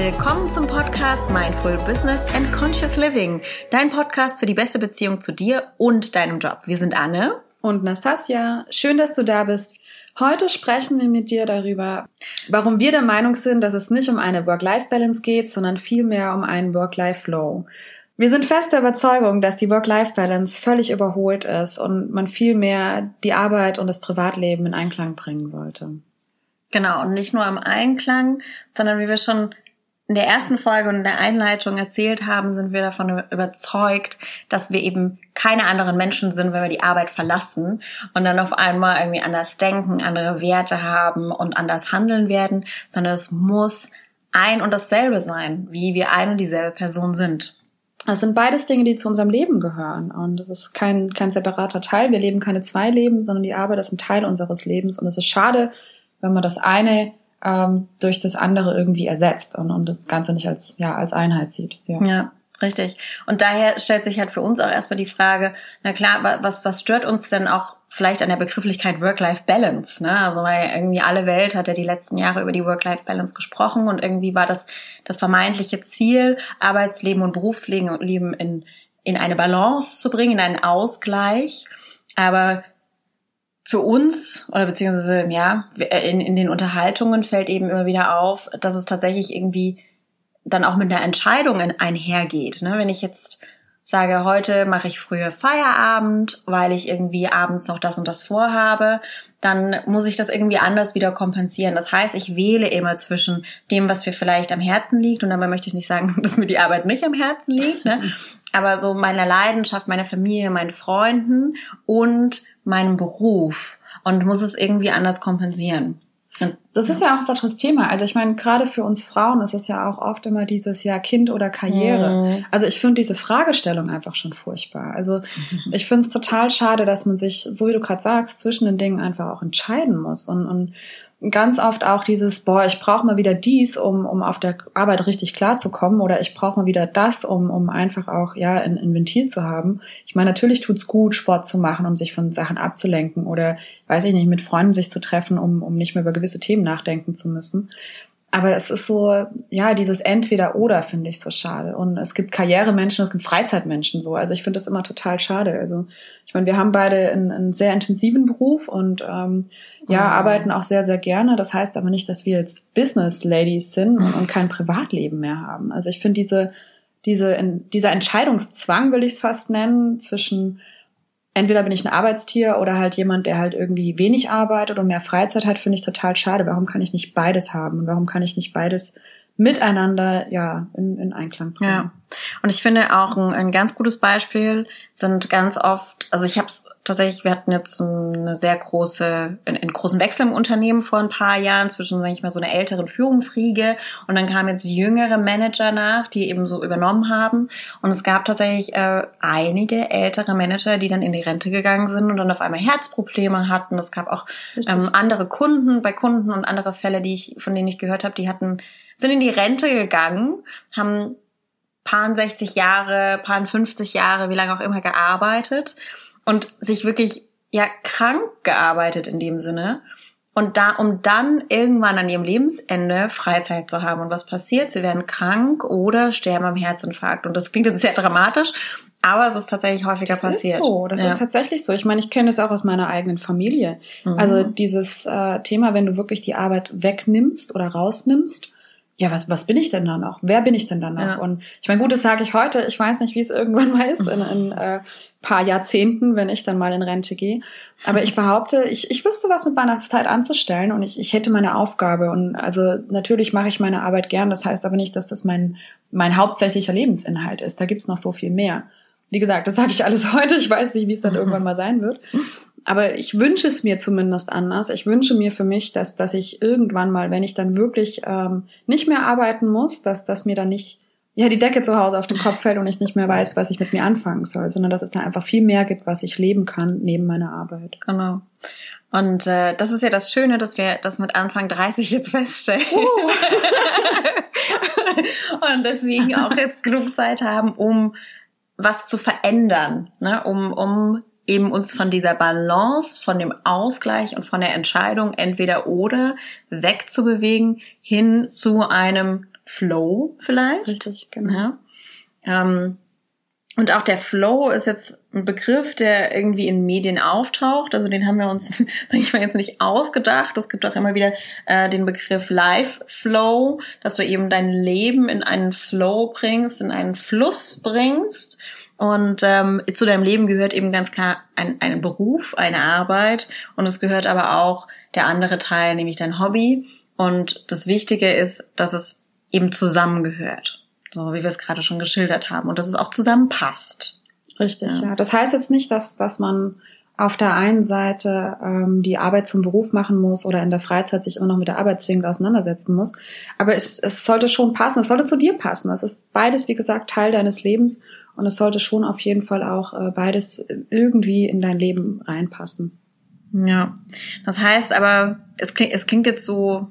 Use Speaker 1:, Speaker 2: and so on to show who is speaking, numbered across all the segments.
Speaker 1: Willkommen zum Podcast Mindful Business and Conscious Living, dein Podcast für die beste Beziehung zu dir und deinem Job. Wir sind Anne
Speaker 2: und Nastasia. Schön, dass du da bist. Heute sprechen wir mit dir darüber, warum wir der Meinung sind, dass es nicht um eine Work-Life-Balance geht, sondern vielmehr um einen Work-Life-Flow. Wir sind fest der Überzeugung, dass die Work-Life-Balance völlig überholt ist und man vielmehr die Arbeit und das Privatleben in Einklang bringen sollte.
Speaker 1: Genau, und nicht nur im Einklang, sondern wie wir schon in der ersten Folge und in der Einleitung erzählt haben, sind wir davon überzeugt, dass wir eben keine anderen Menschen sind, wenn wir die Arbeit verlassen und dann auf einmal irgendwie anders denken, andere Werte haben und anders handeln werden, sondern es muss ein und dasselbe sein, wie wir eine und dieselbe Person sind.
Speaker 2: Das sind beides Dinge, die zu unserem Leben gehören. Und das ist kein, kein separater Teil. Wir leben keine zwei Leben, sondern die Arbeit ist ein Teil unseres Lebens. Und es ist schade, wenn man das eine ähm, durch das andere irgendwie ersetzt und, und das Ganze nicht als, ja, als Einheit sieht.
Speaker 1: Ja. ja. Richtig. Und daher stellt sich halt für uns auch erstmal die Frage, na klar, was, was stört uns denn auch vielleicht an der Begrifflichkeit Work-Life-Balance? Ne? Also weil irgendwie alle Welt hat ja die letzten Jahre über die Work-Life-Balance gesprochen und irgendwie war das das vermeintliche Ziel, Arbeitsleben und Berufsleben in, in eine Balance zu bringen, in einen Ausgleich. Aber für uns oder beziehungsweise ja in, in den Unterhaltungen fällt eben immer wieder auf, dass es tatsächlich irgendwie dann auch mit einer Entscheidung einhergeht. Ne? Wenn ich jetzt sage, heute mache ich früher Feierabend, weil ich irgendwie abends noch das und das vorhabe, dann muss ich das irgendwie anders wieder kompensieren. Das heißt, ich wähle immer zwischen dem, was mir vielleicht am Herzen liegt, und dabei möchte ich nicht sagen, dass mir die Arbeit nicht am Herzen liegt, ne? aber so meiner Leidenschaft, meiner Familie, meinen Freunden und meinem Beruf und muss es irgendwie anders kompensieren.
Speaker 2: Das ist ja auch doch das Thema. Also ich meine, gerade für uns Frauen ist es ja auch oft immer dieses ja Kind oder Karriere. Mhm. Also ich finde diese Fragestellung einfach schon furchtbar. Also mhm. ich finde es total schade, dass man sich, so wie du gerade sagst, zwischen den Dingen einfach auch entscheiden muss. Und, und ganz oft auch dieses, boah, ich brauche mal wieder dies, um, um auf der Arbeit richtig klarzukommen oder ich brauche mal wieder das, um, um einfach auch ja ein, ein Ventil zu haben. Ich meine, natürlich tut's gut, Sport zu machen, um sich von Sachen abzulenken oder, weiß ich nicht, mit Freunden sich zu treffen, um, um nicht mehr über gewisse Themen nachdenken zu müssen. Aber es ist so, ja, dieses Entweder-Oder finde ich so schade. Und es gibt Karrieremenschen, es gibt Freizeitmenschen so. Also ich finde das immer total schade. Also ich meine, wir haben beide einen, einen sehr intensiven Beruf und ähm, ja, mhm. arbeiten auch sehr, sehr gerne. Das heißt aber nicht, dass wir jetzt Business Ladies sind und, und kein Privatleben mehr haben. Also ich finde diese, diese, in, dieser Entscheidungszwang, will ich es fast nennen, zwischen entweder bin ich ein Arbeitstier oder halt jemand, der halt irgendwie wenig arbeitet und mehr Freizeit hat, finde ich total schade. Warum kann ich nicht beides haben? Und warum kann ich nicht beides miteinander ja in, in Einklang bringen. Ja.
Speaker 1: Und ich finde auch ein, ein ganz gutes Beispiel sind ganz oft, also ich habe es tatsächlich, wir hatten jetzt eine sehr große, einen großen Wechsel im Unternehmen vor ein paar Jahren zwischen, sage ich mal, so einer älteren Führungsriege und dann kamen jetzt jüngere Manager nach, die eben so übernommen haben. Und es gab tatsächlich äh, einige ältere Manager, die dann in die Rente gegangen sind und dann auf einmal Herzprobleme hatten. Es gab auch ähm, andere Kunden, bei Kunden und andere Fälle, die ich, von denen ich gehört habe, die hatten sind in die Rente gegangen, haben paar 60 Jahre, paar 50 Jahre, wie lange auch immer gearbeitet und sich wirklich ja krank gearbeitet in dem Sinne. Und da, um dann irgendwann an ihrem Lebensende Freizeit zu haben. Und was passiert? Sie werden krank oder sterben am Herzinfarkt. Und das klingt jetzt sehr dramatisch, aber es ist tatsächlich häufiger
Speaker 2: das
Speaker 1: passiert.
Speaker 2: Das ist so, das ja. ist tatsächlich so. Ich meine, ich kenne das auch aus meiner eigenen Familie. Mhm. Also dieses äh, Thema, wenn du wirklich die Arbeit wegnimmst oder rausnimmst ja, was, was bin ich denn da noch? Wer bin ich denn da noch? Ja. Und ich meine, gut, das sage ich heute. Ich weiß nicht, wie es irgendwann mal ist, in, in äh, paar Jahrzehnten, wenn ich dann mal in Rente gehe. Aber ich behaupte, ich, ich wüsste was mit meiner Zeit anzustellen und ich, ich hätte meine Aufgabe. Und also natürlich mache ich meine Arbeit gern. Das heißt aber nicht, dass das mein, mein hauptsächlicher Lebensinhalt ist. Da gibt's noch so viel mehr. Wie gesagt, das sage ich alles heute. Ich weiß nicht, wie es dann irgendwann mal sein wird. Aber ich wünsche es mir zumindest anders. Ich wünsche mir für mich, dass, dass ich irgendwann mal, wenn ich dann wirklich ähm, nicht mehr arbeiten muss, dass, dass mir dann nicht ja, die Decke zu Hause auf den Kopf fällt und ich nicht mehr weiß, was ich mit mir anfangen soll, sondern dass es da einfach viel mehr gibt, was ich leben kann neben meiner Arbeit.
Speaker 1: Genau. Und äh, das ist ja das Schöne, dass wir das mit Anfang 30 jetzt feststellen. Uh. und deswegen auch jetzt genug Zeit haben, um was zu verändern, ne? um, um eben uns von dieser Balance, von dem Ausgleich und von der Entscheidung entweder oder wegzubewegen hin zu einem Flow vielleicht.
Speaker 2: Richtig, genau.
Speaker 1: Ja. Ähm, und auch der Flow ist jetzt ein Begriff, der irgendwie in Medien auftaucht. Also den haben wir uns, sage ich mal, jetzt nicht ausgedacht. Es gibt auch immer wieder äh, den Begriff Life Flow, dass du eben dein Leben in einen Flow bringst, in einen Fluss bringst. Und ähm, zu deinem Leben gehört eben ganz klar ein, ein Beruf, eine Arbeit. Und es gehört aber auch der andere Teil, nämlich dein Hobby. Und das Wichtige ist, dass es eben zusammengehört. So wie wir es gerade schon geschildert haben. Und dass es auch zusammenpasst.
Speaker 2: Richtig, ja. ja. Das heißt jetzt nicht, dass, dass man auf der einen Seite ähm, die Arbeit zum Beruf machen muss oder in der Freizeit sich immer noch mit der Arbeit zwingend auseinandersetzen muss. Aber es, es sollte schon passen, es sollte zu dir passen. Es ist beides, wie gesagt, Teil deines Lebens und es sollte schon auf jeden Fall auch äh, beides irgendwie in dein Leben reinpassen.
Speaker 1: Ja, das heißt aber, es klingt, es klingt jetzt so,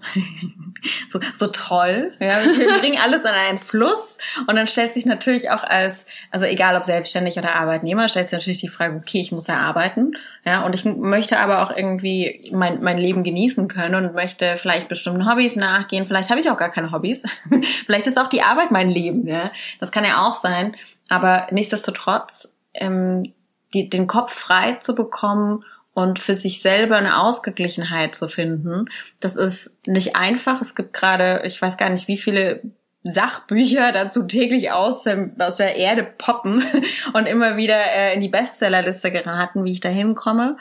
Speaker 1: so, so toll. Ja, wir bringen alles an einen Fluss und dann stellt sich natürlich auch als, also egal ob selbstständig oder Arbeitnehmer, stellt sich natürlich die Frage, okay, ich muss ja arbeiten, ja, und ich möchte aber auch irgendwie mein, mein Leben genießen können und möchte vielleicht bestimmten Hobbys nachgehen. Vielleicht habe ich auch gar keine Hobbys. vielleicht ist auch die Arbeit mein Leben, ja. Das kann ja auch sein. Aber nichtsdestotrotz, ähm, die, den Kopf frei zu bekommen und für sich selber eine Ausgeglichenheit zu finden. Das ist nicht einfach. Es gibt gerade, ich weiß gar nicht, wie viele Sachbücher dazu täglich aus, dem, aus der Erde poppen und immer wieder äh, in die Bestsellerliste geraten, wie ich da hinkomme.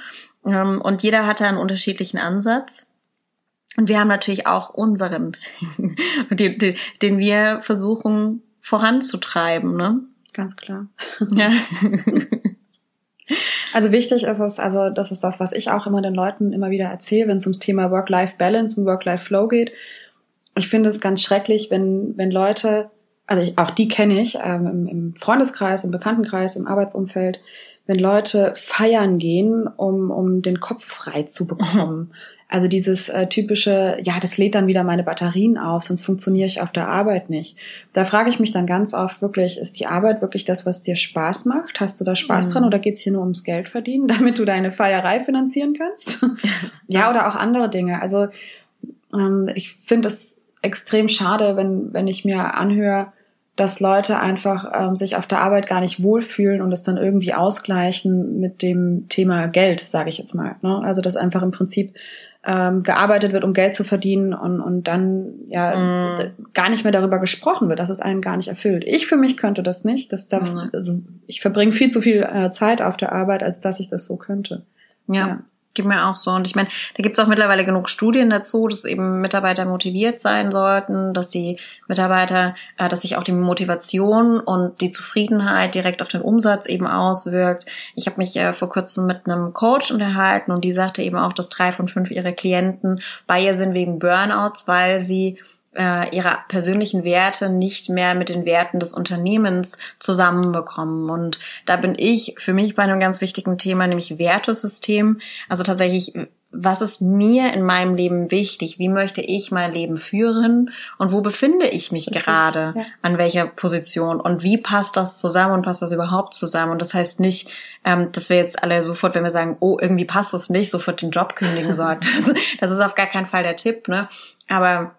Speaker 1: Ähm, und jeder hat da einen unterschiedlichen Ansatz. Und wir haben natürlich auch unseren, den, den, den wir versuchen voranzutreiben. Ne?
Speaker 2: Ganz klar. Ja. Also wichtig ist es, also das ist das, was ich auch immer den Leuten immer wieder erzähle, wenn es ums Thema Work-Life-Balance und Work-Life-Flow geht. Ich finde es ganz schrecklich, wenn, wenn Leute, also ich, auch die kenne ich, ähm, im, im Freundeskreis, im Bekanntenkreis, im Arbeitsumfeld, wenn Leute feiern gehen, um, um den Kopf frei zu bekommen. Also dieses äh, typische, ja, das lädt dann wieder meine Batterien auf, sonst funktioniere ich auf der Arbeit nicht. Da frage ich mich dann ganz oft wirklich, ist die Arbeit wirklich das, was dir Spaß macht? Hast du da Spaß mhm. dran oder geht's hier nur ums Geld verdienen, damit du deine Feierei finanzieren kannst? ja, oder auch andere Dinge. Also ähm, ich finde es extrem schade, wenn, wenn ich mir anhöre, dass Leute einfach ähm, sich auf der Arbeit gar nicht wohlfühlen und es dann irgendwie ausgleichen mit dem Thema Geld, sage ich jetzt mal. Ne? Also dass einfach im Prinzip ähm, gearbeitet wird, um Geld zu verdienen und, und dann ja mm. gar nicht mehr darüber gesprochen wird, dass es einen gar nicht erfüllt. Ich für mich könnte das nicht. Das darf, mm. also ich verbringe viel zu viel äh, Zeit auf der Arbeit, als dass ich das so könnte.
Speaker 1: ja. ja geht mir auch so. Und ich meine, da gibt es auch mittlerweile genug Studien dazu, dass eben Mitarbeiter motiviert sein sollten, dass die Mitarbeiter, äh, dass sich auch die Motivation und die Zufriedenheit direkt auf den Umsatz eben auswirkt. Ich habe mich äh, vor kurzem mit einem Coach unterhalten und die sagte eben auch, dass drei von fünf ihrer Klienten bei ihr sind wegen Burnouts, weil sie äh, ihre persönlichen Werte nicht mehr mit den Werten des Unternehmens zusammenbekommen. Und da bin ich für mich bei einem ganz wichtigen Thema, nämlich Wertesystem. Also tatsächlich, was ist mir in meinem Leben wichtig? Wie möchte ich mein Leben führen? Und wo befinde ich mich Richtig, gerade? Ja. An welcher Position? Und wie passt das zusammen und passt das überhaupt zusammen? Und das heißt nicht, ähm, dass wir jetzt alle sofort, wenn wir sagen, oh, irgendwie passt das nicht, sofort den Job kündigen sollten. das ist auf gar keinen Fall der Tipp, ne? Aber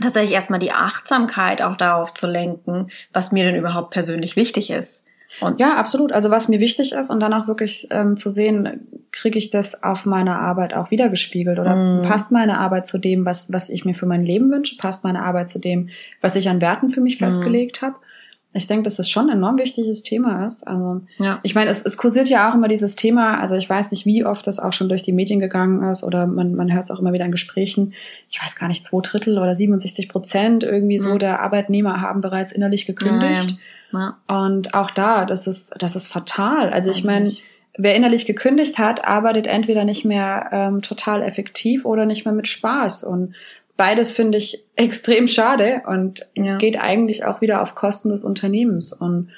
Speaker 1: tatsächlich erstmal die Achtsamkeit auch darauf zu lenken, was mir denn überhaupt persönlich wichtig ist.
Speaker 2: Und ja, absolut. Also was mir wichtig ist und dann auch wirklich ähm, zu sehen, kriege ich das auf meiner Arbeit auch wiedergespiegelt oder mm. passt meine Arbeit zu dem, was, was ich mir für mein Leben wünsche, passt meine Arbeit zu dem, was ich an Werten für mich mm. festgelegt habe ich denke, dass das schon ein enorm wichtiges Thema ist. Also, ja. ich meine, es, es kursiert ja auch immer dieses Thema, also ich weiß nicht, wie oft das auch schon durch die Medien gegangen ist oder man, man hört es auch immer wieder in Gesprächen. Ich weiß gar nicht, zwei Drittel oder 67 Prozent irgendwie so der Arbeitnehmer haben bereits innerlich gekündigt. Ja, ja. Und auch da, das ist, das ist fatal. Also ich meine, wer innerlich gekündigt hat, arbeitet entweder nicht mehr ähm, total effektiv oder nicht mehr mit Spaß. Und beides finde ich extrem schade und ja. geht eigentlich auch wieder auf Kosten des Unternehmens. Und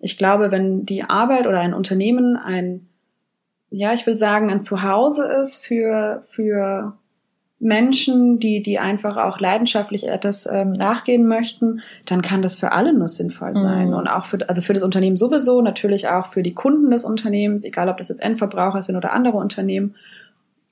Speaker 2: ich glaube, wenn die Arbeit oder ein Unternehmen ein, ja, ich will sagen, ein Zuhause ist für, für Menschen, die, die einfach auch leidenschaftlich etwas ähm, nachgehen möchten, dann kann das für alle nur sinnvoll sein. Mhm. Und auch für, also für das Unternehmen sowieso, natürlich auch für die Kunden des Unternehmens, egal ob das jetzt Endverbraucher sind oder andere Unternehmen.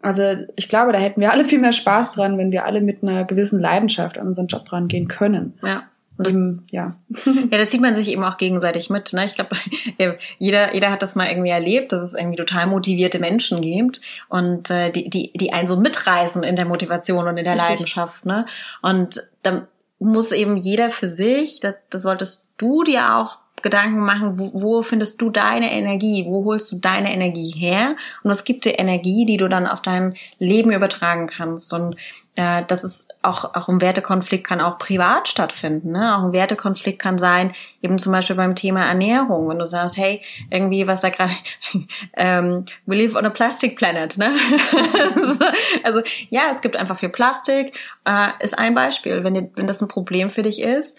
Speaker 2: Also ich glaube, da hätten wir alle viel mehr Spaß dran, wenn wir alle mit einer gewissen Leidenschaft an unseren Job rangehen können.
Speaker 1: Ja. Und das, eben, ja. ja, da zieht man sich eben auch gegenseitig mit. Ne? Ich glaube, jeder, jeder hat das mal irgendwie erlebt, dass es irgendwie total motivierte Menschen gibt und äh, die, die, die einen so mitreißen in der Motivation und in der Richtig. Leidenschaft. Ne? Und dann muss eben jeder für sich, da, da solltest du dir auch Gedanken machen, wo, wo findest du deine Energie, wo holst du deine Energie her und was gibt dir Energie, die du dann auf dein Leben übertragen kannst. Und äh, das ist auch, auch ein Wertekonflikt kann auch privat stattfinden. Ne? Auch ein Wertekonflikt kann sein, eben zum Beispiel beim Thema Ernährung, wenn du sagst, hey, irgendwie was da gerade, ähm, we live on a plastic planet. Ne? also ja, es gibt einfach viel Plastik, äh, ist ein Beispiel. Wenn, wenn das ein Problem für dich ist,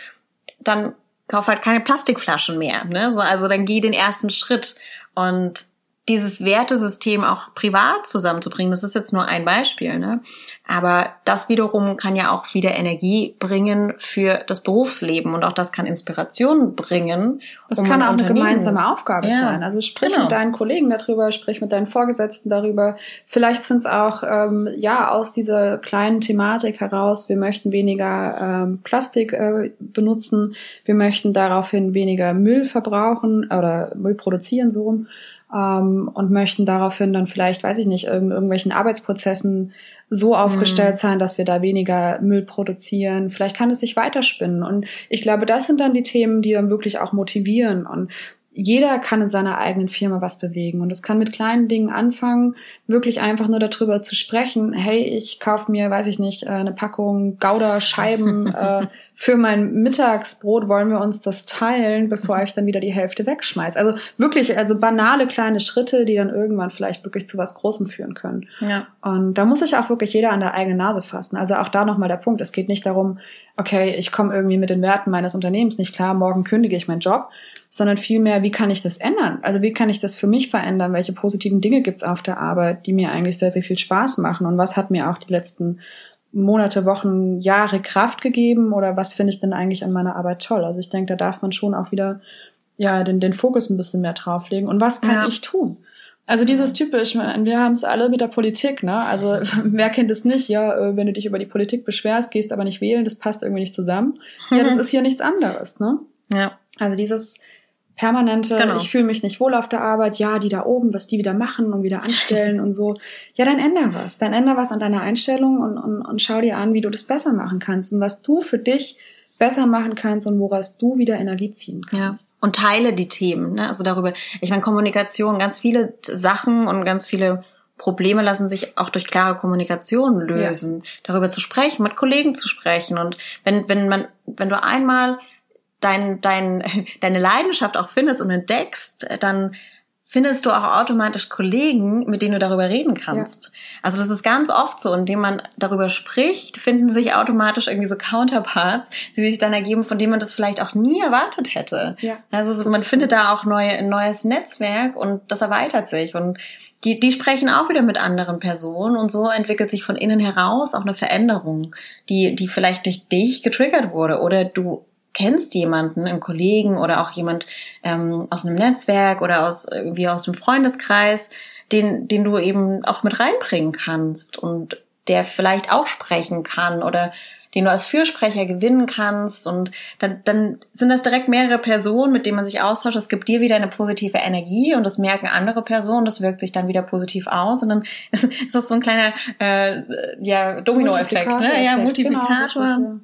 Speaker 1: dann kauf halt keine Plastikflaschen mehr. Ne? So, also dann geh den ersten Schritt und dieses Wertesystem auch privat zusammenzubringen. Das ist jetzt nur ein Beispiel, ne? Aber das wiederum kann ja auch wieder Energie bringen für das Berufsleben und auch das kann Inspiration bringen.
Speaker 2: Das um kann auch eine gemeinsame Aufgabe ja, sein. Also sprich genau. mit deinen Kollegen darüber, sprich mit deinen Vorgesetzten darüber. Vielleicht sind es auch ähm, ja aus dieser kleinen Thematik heraus. Wir möchten weniger ähm, Plastik äh, benutzen. Wir möchten daraufhin weniger Müll verbrauchen oder Müll produzieren so rum ähm, und möchten daraufhin dann vielleicht, weiß ich nicht, in irgendwelchen Arbeitsprozessen so aufgestellt mhm. sein, dass wir da weniger Müll produzieren. Vielleicht kann es sich weiterspinnen. Und ich glaube, das sind dann die Themen, die dann wirklich auch motivieren. Und jeder kann in seiner eigenen Firma was bewegen. Und es kann mit kleinen Dingen anfangen, wirklich einfach nur darüber zu sprechen. Hey, ich kaufe mir, weiß ich nicht, äh, eine Packung Gouda-Scheiben äh, für mein Mittagsbrot. Wollen wir uns das teilen, bevor ich dann wieder die Hälfte wegschmeiß? Also wirklich, also banale kleine Schritte, die dann irgendwann vielleicht wirklich zu was Großem führen können. Ja. Und da muss sich auch wirklich jeder an der eigenen Nase fassen. Also auch da nochmal der Punkt. Es geht nicht darum, okay, ich komme irgendwie mit den Werten meines Unternehmens nicht klar, morgen kündige ich meinen Job sondern vielmehr, wie kann ich das ändern? Also wie kann ich das für mich verändern? Welche positiven Dinge gibt's auf der Arbeit, die mir eigentlich sehr, sehr viel Spaß machen? Und was hat mir auch die letzten Monate, Wochen, Jahre Kraft gegeben? Oder was finde ich denn eigentlich an meiner Arbeit toll? Also ich denke, da darf man schon auch wieder ja den, den Fokus ein bisschen mehr drauflegen. Und was kann ja. ich tun? Also dieses typisch, wir haben es alle mit der Politik, ne? Also wer kennt es nicht? Ja, äh, wenn du dich über die Politik beschwerst, gehst aber nicht wählen, das passt irgendwie nicht zusammen. Ja, das ist hier nichts anderes, ne? Ja. Also dieses permanente, genau. ich fühle mich nicht wohl auf der Arbeit, ja, die da oben, was die wieder machen und wieder anstellen und so. Ja, dann änder was. Dann änder was an deiner Einstellung und, und, und schau dir an, wie du das besser machen kannst und was du für dich besser machen kannst und woraus du wieder Energie ziehen kannst.
Speaker 1: Ja. Und teile die Themen, ne? Also darüber, ich meine, Kommunikation, ganz viele Sachen und ganz viele Probleme lassen sich auch durch klare Kommunikation lösen. Ja. Darüber zu sprechen, mit Kollegen zu sprechen. Und wenn, wenn man, wenn du einmal dein, dein, deine Leidenschaft auch findest und entdeckst, dann findest du auch automatisch Kollegen, mit denen du darüber reden kannst. Ja. Also das ist ganz oft so, indem man darüber spricht, finden sich automatisch irgendwie so Counterparts, die sich dann ergeben, von denen man das vielleicht auch nie erwartet hätte. Ja. Also man findet da auch neue, ein neues Netzwerk und das erweitert sich und die, die sprechen auch wieder mit anderen Personen und so entwickelt sich von innen heraus auch eine Veränderung, die, die vielleicht durch dich getriggert wurde oder du kennst jemanden, einen Kollegen oder auch jemand ähm, aus einem Netzwerk oder aus irgendwie aus dem Freundeskreis, den, den du eben auch mit reinbringen kannst und der vielleicht auch sprechen kann oder den du als Fürsprecher gewinnen kannst und dann, dann sind das direkt mehrere Personen, mit denen man sich austauscht. Es gibt dir wieder eine positive Energie und das merken andere Personen, das wirkt sich dann wieder positiv aus und dann ist, ist das so ein kleiner äh, ja, Dominoeffekt, ne? Ja, Multiplikator. Genau,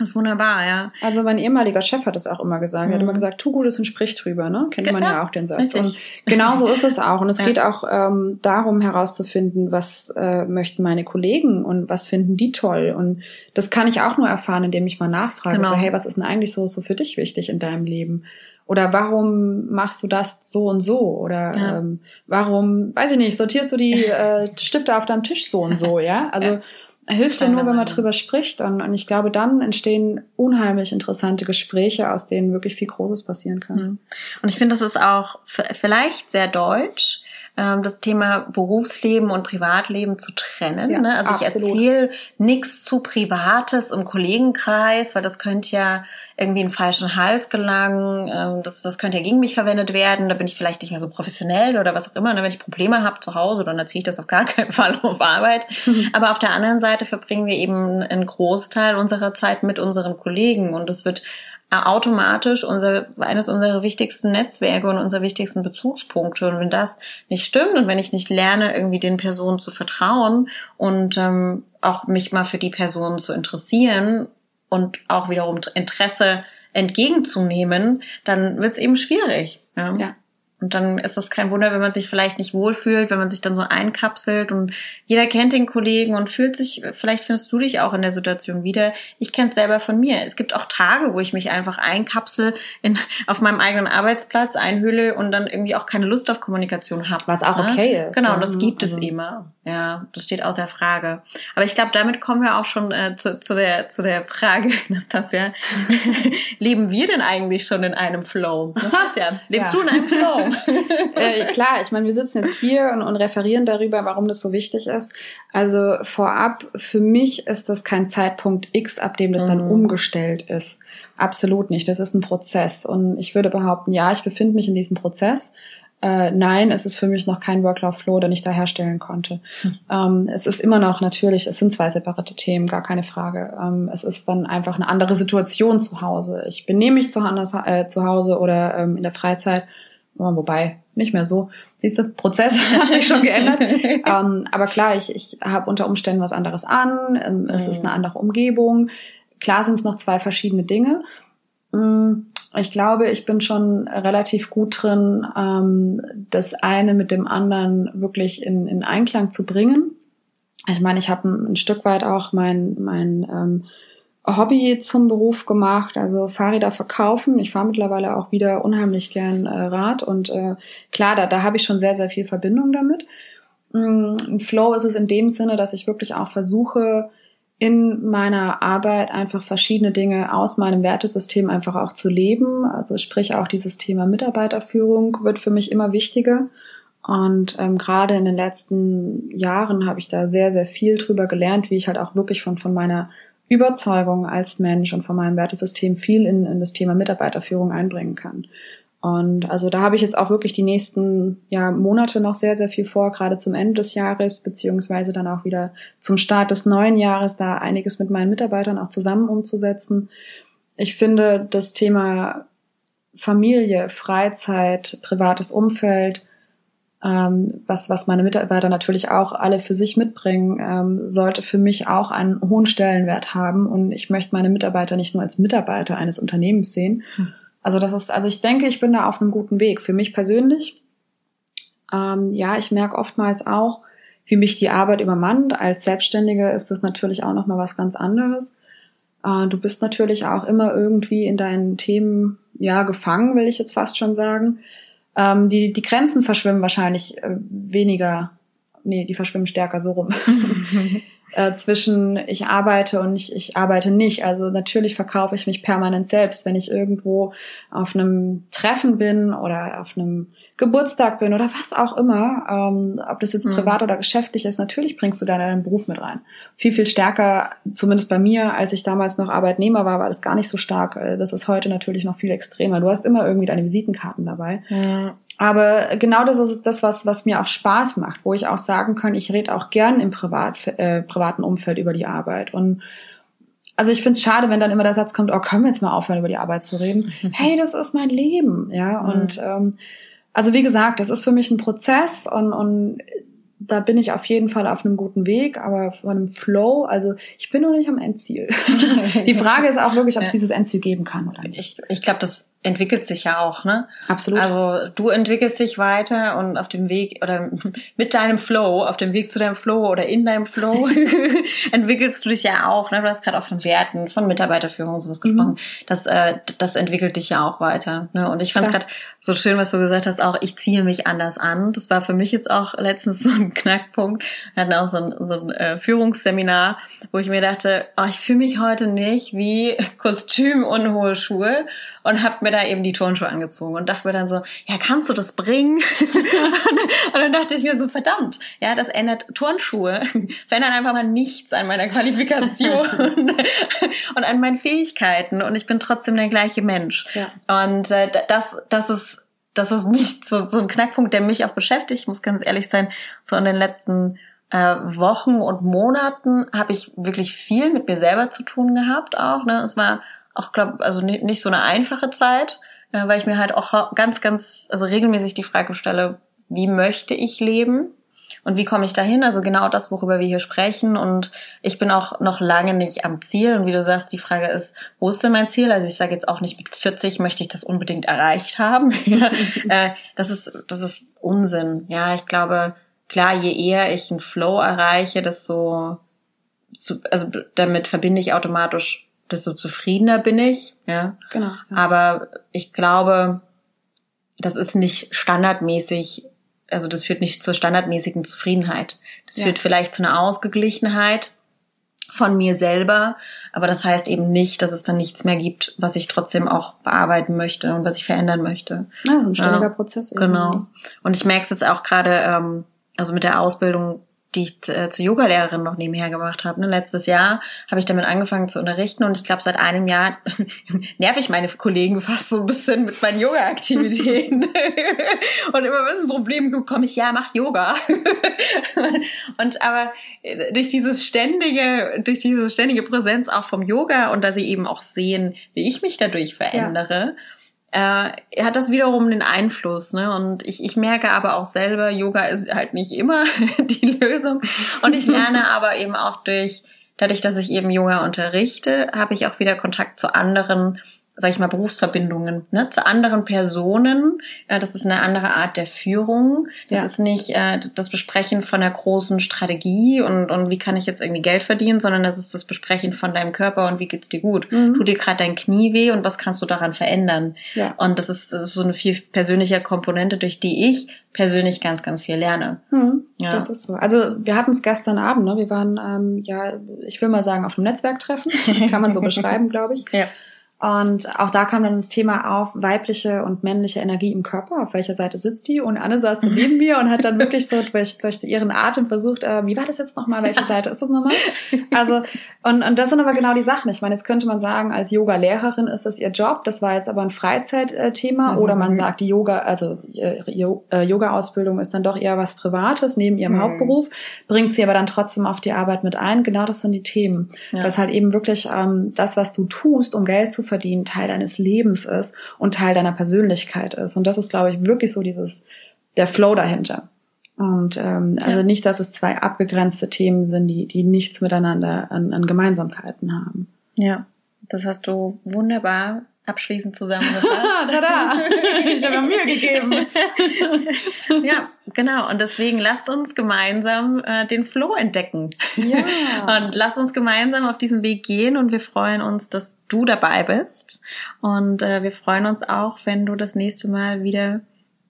Speaker 1: das ist wunderbar, ja.
Speaker 2: Also mein ehemaliger Chef hat es auch immer gesagt. Er hat immer mhm. gesagt, tu Gutes und sprich drüber, ne? Kennt genau. man ja auch den Satz. Richtig. Und genau so ist es auch. Und es ja. geht auch ähm, darum herauszufinden, was äh, möchten meine Kollegen und was finden die toll. Und das kann ich auch nur erfahren, indem ich mal nachfrage. Genau. So, hey, was ist denn eigentlich so, so für dich wichtig in deinem Leben? Oder warum machst du das so und so? Oder ja. ähm, warum, weiß ich nicht, sortierst du die äh, Stifte auf deinem Tisch so und so, ja? Also ja hilft ja nur, wenn man drüber spricht. Und, und ich glaube, dann entstehen unheimlich interessante Gespräche, aus denen wirklich viel Großes passieren kann. Mhm.
Speaker 1: Und ich finde, das ist auch vielleicht sehr deutsch, ähm, das Thema Berufsleben und Privatleben zu trennen. Ja, ne? Also absolut. ich erzähle nichts zu Privates im Kollegenkreis, weil das könnte ja irgendwie in den falschen Hals gelangen. Ähm, das, das könnte ja gegen mich verwendet werden. Da bin ich vielleicht nicht mehr so professionell oder was auch immer. Ne? Wenn ich Probleme habe zu Hause, dann erzähle ich das auf gar keinen Fall auf Arbeit. Aber auf der anderen Seite verbringen wir eben einen Großteil unserer Zeit mit unseren Kollegen und es wird automatisch unser, eines unserer wichtigsten Netzwerke und unserer wichtigsten Bezugspunkte. Und wenn das nicht stimmt und wenn ich nicht lerne, irgendwie den Personen zu vertrauen und ähm, auch mich mal für die Personen zu interessieren und auch wiederum Interesse entgegenzunehmen, dann wird es eben schwierig. Ja. ja. Und dann ist es kein Wunder, wenn man sich vielleicht nicht wohlfühlt, wenn man sich dann so einkapselt und jeder kennt den Kollegen und fühlt sich, vielleicht findest du dich auch in der Situation wieder. Ich kenne es selber von mir. Es gibt auch Tage, wo ich mich einfach einkapsel in, auf meinem eigenen Arbeitsplatz, einhülle und dann irgendwie auch keine Lust auf Kommunikation habe.
Speaker 2: Was auch ne? okay ist.
Speaker 1: Genau, das gibt also. es immer. Ja, das steht außer Frage. Aber ich glaube, damit kommen wir auch schon äh, zu, zu, der, zu der Frage, Nastasia. Leben wir denn eigentlich schon in einem Flow? Nastasia, lebst ja. du in einem Flow?
Speaker 2: äh, klar, ich meine, wir sitzen jetzt hier und, und referieren darüber, warum das so wichtig ist. Also vorab, für mich ist das kein Zeitpunkt X, ab dem das mhm. dann umgestellt ist. Absolut nicht. Das ist ein Prozess. Und ich würde behaupten, ja, ich befinde mich in diesem Prozess. Äh, nein, es ist für mich noch kein Workflow, den ich da herstellen konnte. Hm. Ähm, es ist immer noch natürlich, es sind zwei separate Themen, gar keine Frage. Ähm, es ist dann einfach eine andere Situation zu Hause. Ich benehme mich zu, anders, äh, zu Hause oder ähm, in der Freizeit wobei nicht mehr so. Siehst du, Prozess hat sich schon geändert. ähm, aber klar, ich, ich habe unter Umständen was anderes an. Ähm, es mhm. ist eine andere Umgebung. Klar sind es noch zwei verschiedene Dinge. Mm, ich glaube, ich bin schon relativ gut drin, ähm, das eine mit dem anderen wirklich in, in Einklang zu bringen. Ich meine, ich habe ein, ein Stück weit auch mein, mein ähm, Hobby zum Beruf gemacht, also Fahrräder verkaufen. Ich fahre mittlerweile auch wieder unheimlich gern äh, Rad und äh, klar, da, da habe ich schon sehr, sehr viel Verbindung damit. Mm, Flow ist es in dem Sinne, dass ich wirklich auch versuche, in meiner Arbeit einfach verschiedene Dinge aus meinem Wertesystem einfach auch zu leben. Also sprich auch dieses Thema Mitarbeiterführung wird für mich immer wichtiger. Und ähm, gerade in den letzten Jahren habe ich da sehr, sehr viel drüber gelernt, wie ich halt auch wirklich von, von meiner Überzeugung als Mensch und von meinem Wertesystem viel in, in das Thema Mitarbeiterführung einbringen kann. Und also da habe ich jetzt auch wirklich die nächsten ja, Monate noch sehr, sehr viel vor, gerade zum Ende des Jahres, beziehungsweise dann auch wieder zum Start des neuen Jahres, da einiges mit meinen Mitarbeitern auch zusammen umzusetzen. Ich finde das Thema Familie, Freizeit, privates Umfeld ähm, was, was meine Mitarbeiter natürlich auch alle für sich mitbringen, ähm, sollte für mich auch einen hohen Stellenwert haben. Und ich möchte meine Mitarbeiter nicht nur als Mitarbeiter eines Unternehmens sehen. Hm. Also das ist, also ich denke, ich bin da auf einem guten Weg. Für mich persönlich, ähm, ja, ich merke oftmals auch, wie mich die Arbeit übermannt. Als Selbstständige ist das natürlich auch nochmal was ganz anderes. Äh, du bist natürlich auch immer irgendwie in deinen Themen, ja, gefangen, will ich jetzt fast schon sagen. Ähm, die, die Grenzen verschwimmen wahrscheinlich äh, weniger, nee, die verschwimmen stärker so rum. äh, zwischen ich arbeite und ich, ich arbeite nicht. Also natürlich verkaufe ich mich permanent selbst, wenn ich irgendwo auf einem Treffen bin oder auf einem Geburtstag bin oder was auch immer, ähm, ob das jetzt mhm. privat oder geschäftlich ist, natürlich bringst du da deinen Beruf mit rein. Viel, viel stärker, zumindest bei mir, als ich damals noch Arbeitnehmer war, war das gar nicht so stark. Äh, das ist heute natürlich noch viel extremer. Du hast immer irgendwie deine Visitenkarten dabei. Ja. Aber genau das ist das, was, was mir auch Spaß macht, wo ich auch sagen kann, ich rede auch gern im Privat, äh, privaten Umfeld über die Arbeit. Und also ich finde es schade, wenn dann immer der Satz kommt, oh, können wir jetzt mal aufhören, über die Arbeit zu reden. hey, das ist mein Leben, ja. Und mhm. ähm, also wie gesagt, das ist für mich ein Prozess und, und da bin ich auf jeden Fall auf einem guten Weg, aber von einem Flow, also ich bin noch nicht am Endziel. Die Frage ist auch wirklich, ob es dieses Endziel geben kann oder nicht.
Speaker 1: Ich, ich glaube, das entwickelt sich ja auch, ne?
Speaker 2: Absolut.
Speaker 1: Also du entwickelst dich weiter und auf dem Weg oder mit deinem Flow, auf dem Weg zu deinem Flow oder in deinem Flow entwickelst du dich ja auch, ne? Du hast gerade auch von Werten, von Mitarbeiterführung und sowas gesprochen. Mhm. Das, äh, das entwickelt dich ja auch weiter. Ne? Und ich fand es gerade so schön, was du gesagt hast, auch ich ziehe mich anders an. Das war für mich jetzt auch letztens so ein Knackpunkt. Wir hatten auch so ein, so ein äh, Führungsseminar, wo ich mir dachte, oh, ich fühle mich heute nicht wie Kostüm und hohe Schuhe und habe mir mir da eben die Turnschuhe angezogen und dachte mir dann so, ja, kannst du das bringen? und dann dachte ich mir so, verdammt, ja, das ändert Turnschuhe, verändern einfach mal nichts an meiner Qualifikation und an meinen Fähigkeiten und ich bin trotzdem der gleiche Mensch. Ja. Und äh, das, das ist das ist mich so, so ein Knackpunkt, der mich auch beschäftigt. Ich muss ganz ehrlich sein, so in den letzten äh, Wochen und Monaten habe ich wirklich viel mit mir selber zu tun gehabt auch. Ne? Es war auch, glaube also nicht, nicht so eine einfache Zeit, äh, weil ich mir halt auch ganz, ganz, also regelmäßig die Frage stelle, wie möchte ich leben? Und wie komme ich dahin? Also genau das, worüber wir hier sprechen. Und ich bin auch noch lange nicht am Ziel. Und wie du sagst, die Frage ist, wo ist denn mein Ziel? Also ich sage jetzt auch nicht, mit 40 möchte ich das unbedingt erreicht haben. Äh, das ist, das ist Unsinn. Ja, ich glaube, klar, je eher ich einen Flow erreiche, desto, also damit verbinde ich automatisch, desto zufriedener bin ich. Ja. Genau. Ja. Aber ich glaube, das ist nicht standardmäßig, also das führt nicht zur standardmäßigen Zufriedenheit. Das ja. führt vielleicht zu einer Ausgeglichenheit von mir selber, aber das heißt eben nicht, dass es dann nichts mehr gibt, was ich trotzdem auch bearbeiten möchte und was ich verändern möchte.
Speaker 2: Ja, ein ständiger ja, Prozess.
Speaker 1: Irgendwie. Genau. Und ich merke es jetzt auch gerade, ähm, also mit der Ausbildung, die ich äh, zur Yogalehrerin noch nebenher gemacht habe. Ne? Letztes Jahr habe ich damit angefangen zu unterrichten und ich glaube, seit einem Jahr nerv ich meine Kollegen fast so ein bisschen mit meinen Yoga-Aktivitäten. und immer wenn es ein Problem gibt, komme ich, ja, mach Yoga. und aber äh, durch dieses ständige, durch diese ständige Präsenz auch vom Yoga und da sie eben auch sehen, wie ich mich dadurch verändere, ja äh, hat das wiederum den Einfluss. Ne? Und ich, ich merke aber auch selber, Yoga ist halt nicht immer die Lösung. Und ich lerne aber eben auch durch, dadurch, dass ich eben Yoga unterrichte, habe ich auch wieder Kontakt zu anderen sag ich mal, Berufsverbindungen ne, zu anderen Personen. Äh, das ist eine andere Art der Führung. Das ja. ist nicht äh, das Besprechen von einer großen Strategie und, und wie kann ich jetzt irgendwie Geld verdienen, sondern das ist das Besprechen von deinem Körper und wie geht's dir gut. Mhm. Tut dir gerade dein Knie weh und was kannst du daran verändern? Ja. Und das ist, das ist so eine viel persönliche Komponente, durch die ich persönlich ganz, ganz viel lerne.
Speaker 2: Mhm. Ja. Das ist so. Also wir hatten es gestern Abend, ne? Wir waren ähm, ja, ich will mal sagen, auf einem Netzwerktreffen. kann man so beschreiben, glaube ich. Ja. Und auch da kam dann das Thema auf, weibliche und männliche Energie im Körper, auf welcher Seite sitzt die? Und Anne saß neben mir und hat dann wirklich so durch, durch ihren Atem versucht, äh, wie war das jetzt nochmal, welche Seite ist das nochmal? Also, und, und das sind aber genau die Sachen. Ich meine, jetzt könnte man sagen, als Yoga-Lehrerin ist das ihr Job, das war jetzt aber ein Freizeitthema, mhm. oder man sagt, die Yoga, also äh, Yoga-Ausbildung ist dann doch eher was Privates neben ihrem mhm. Hauptberuf, bringt sie aber dann trotzdem auf die Arbeit mit ein. Genau das sind die Themen. Ja. Das halt eben wirklich ähm, das, was du tust, um Geld zu verdienen, Teil deines Lebens ist und Teil deiner Persönlichkeit ist. Und das ist, glaube ich, wirklich so dieses, der Flow dahinter. Und ähm, ja. also nicht, dass es zwei abgegrenzte Themen sind, die, die nichts miteinander an, an Gemeinsamkeiten haben.
Speaker 1: Ja, das hast du wunderbar abschließend zusammengefasst.
Speaker 2: Tada! Ich habe mir Mühe gegeben.
Speaker 1: ja, genau. Und deswegen lasst uns gemeinsam äh, den Flow entdecken. Ja. Und lasst uns gemeinsam auf diesen Weg gehen und wir freuen uns, dass du dabei bist. Und äh, wir freuen uns auch, wenn du das nächste Mal wieder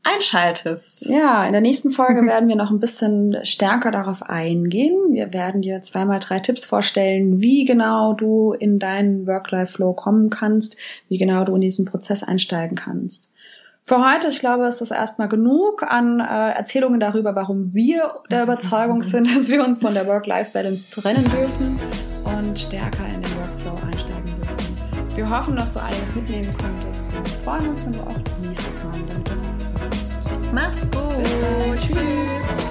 Speaker 1: einschaltest.
Speaker 2: Ja, in der nächsten Folge werden wir noch ein bisschen stärker darauf eingehen. Wir werden dir zweimal drei Tipps vorstellen, wie genau du in deinen Work-Life-Flow kommen kannst, wie genau du in diesen Prozess einsteigen kannst. Für heute, ich glaube, ist das erstmal genug an äh, Erzählungen darüber, warum wir der Überzeugung sind, dass wir uns von der Work-Life-Balance trennen dürfen und stärker in den Workflow einsteigen dürfen. Wir hoffen, dass du einiges mitnehmen konntest und freuen uns, wenn du auch nächstes
Speaker 1: Mach's gut. Tschüss.